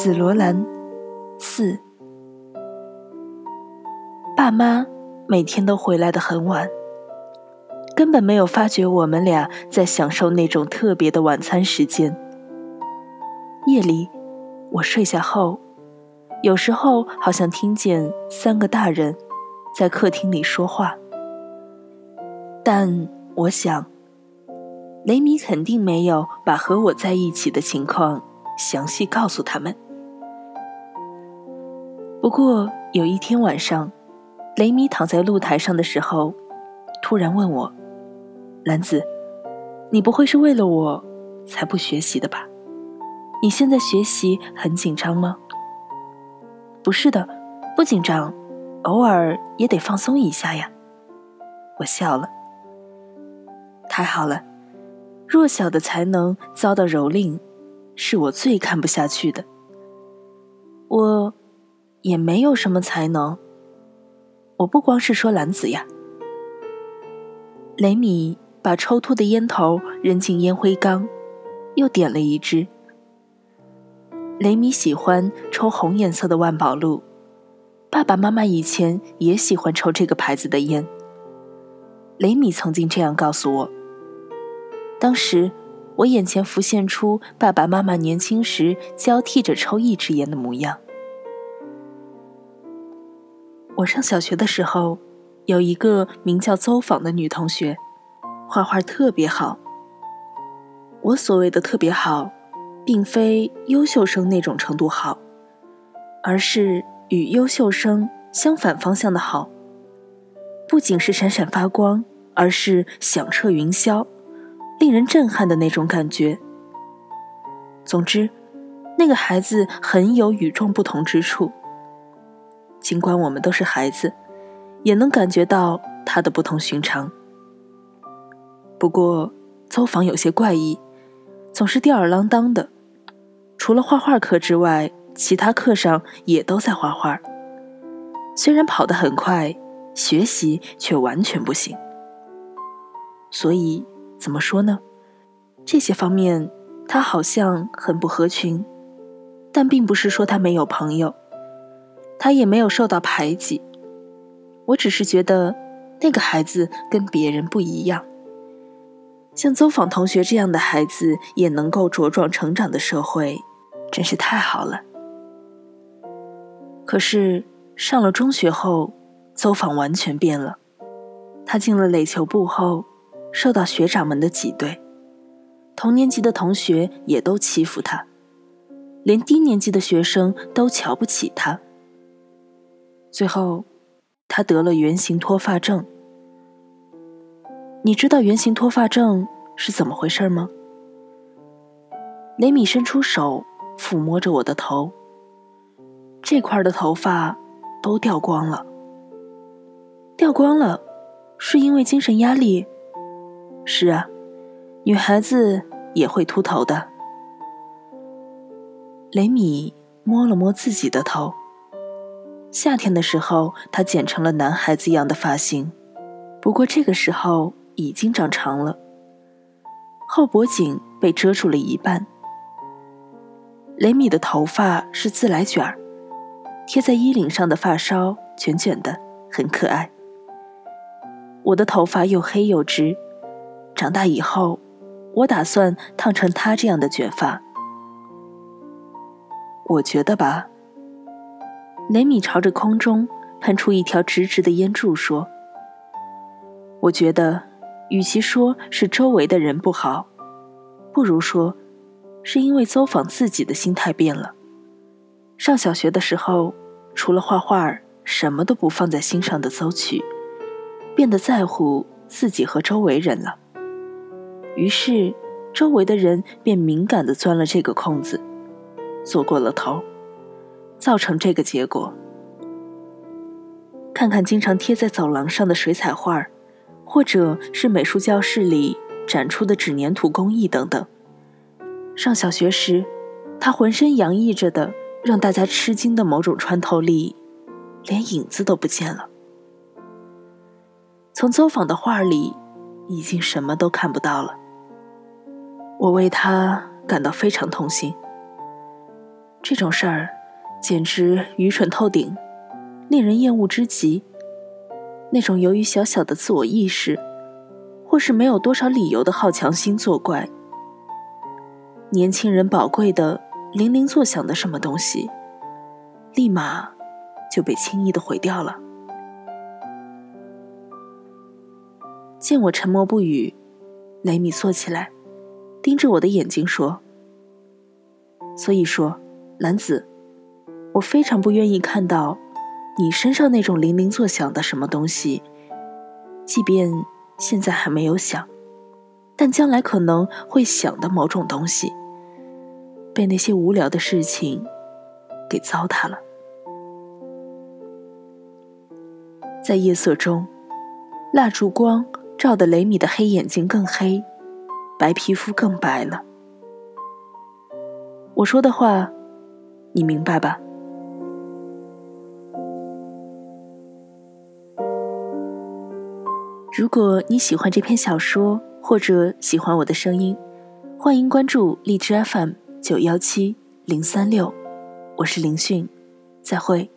紫罗兰四，爸妈每天都回来的很晚，根本没有发觉我们俩在享受那种特别的晚餐时间。夜里，我睡下后，有时候好像听见三个大人在客厅里说话，但我想，雷米肯定没有把和我在一起的情况详细告诉他们。不过有一天晚上，雷米躺在露台上的时候，突然问我：“兰子，你不会是为了我才不学习的吧？”你现在学习很紧张吗？不是的，不紧张，偶尔也得放松一下呀。我笑了。太好了，弱小的才能遭到蹂躏，是我最看不下去的。我也没有什么才能。我不光是说兰子呀。雷米把抽秃的烟头扔进烟灰缸，又点了一支。雷米喜欢抽红颜色的万宝路，爸爸妈妈以前也喜欢抽这个牌子的烟。雷米曾经这样告诉我。当时，我眼前浮现出爸爸妈妈年轻时交替着抽一支烟的模样。我上小学的时候，有一个名叫邹访的女同学，画画特别好。我所谓的特别好。并非优秀生那种程度好，而是与优秀生相反方向的好。不仅是闪闪发光，而是响彻云霄，令人震撼的那种感觉。总之，那个孩子很有与众不同之处。尽管我们都是孩子，也能感觉到他的不同寻常。不过，走访有些怪异，总是吊儿郎当的。除了画画课之外，其他课上也都在画画。虽然跑得很快，学习却完全不行。所以怎么说呢？这些方面他好像很不合群，但并不是说他没有朋友，他也没有受到排挤。我只是觉得那个孩子跟别人不一样。像邹访同学这样的孩子也能够茁壮成长的社会。真是太好了。可是上了中学后，邹访完全变了。他进了垒球部后，受到学长们的挤兑，同年级的同学也都欺负他，连低年级的学生都瞧不起他。最后，他得了圆形脱发症。你知道圆形脱发症是怎么回事吗？雷米伸出手。抚摸着我的头，这块的头发都掉光了。掉光了，是因为精神压力。是啊，女孩子也会秃头的。雷米摸了摸自己的头。夏天的时候，他剪成了男孩子一样的发型，不过这个时候已经长长了，后脖颈被遮住了一半。雷米的头发是自来卷儿，贴在衣领上的发梢卷卷的，很可爱。我的头发又黑又直，长大以后，我打算烫成他这样的卷发。我觉得吧，雷米朝着空中喷出一条直直的烟柱，说：“我觉得，与其说是周围的人不好，不如说。”是因为走访自己的心态变了。上小学的时候，除了画画，什么都不放在心上的邹曲，变得在乎自己和周围人了。于是，周围的人便敏感地钻了这个空子，做过了头，造成这个结果。看看经常贴在走廊上的水彩画，或者是美术教室里展出的纸粘土工艺等等。上小学时，他浑身洋溢着的让大家吃惊的某种穿透力，连影子都不见了。从走访的画里，已经什么都看不到了。我为他感到非常痛心。这种事儿简直愚蠢透顶，令人厌恶之极。那种由于小小的自我意识，或是没有多少理由的好强心作怪，年轻人宝贵的铃铃作响的什么东西，立马就被轻易的毁掉了。见我沉默不语，雷米坐起来，盯着我的眼睛说：“所以说，男子，我非常不愿意看到你身上那种铃铃作响的什么东西，即便现在还没有响，但将来可能会响的某种东西，被那些无聊的事情给糟蹋了。在夜色中，蜡烛光。”照得雷米的黑眼睛更黑，白皮肤更白了。我说的话，你明白吧？如果你喜欢这篇小说，或者喜欢我的声音，欢迎关注荔枝 FM 九幺七零三六，我是林讯，再会。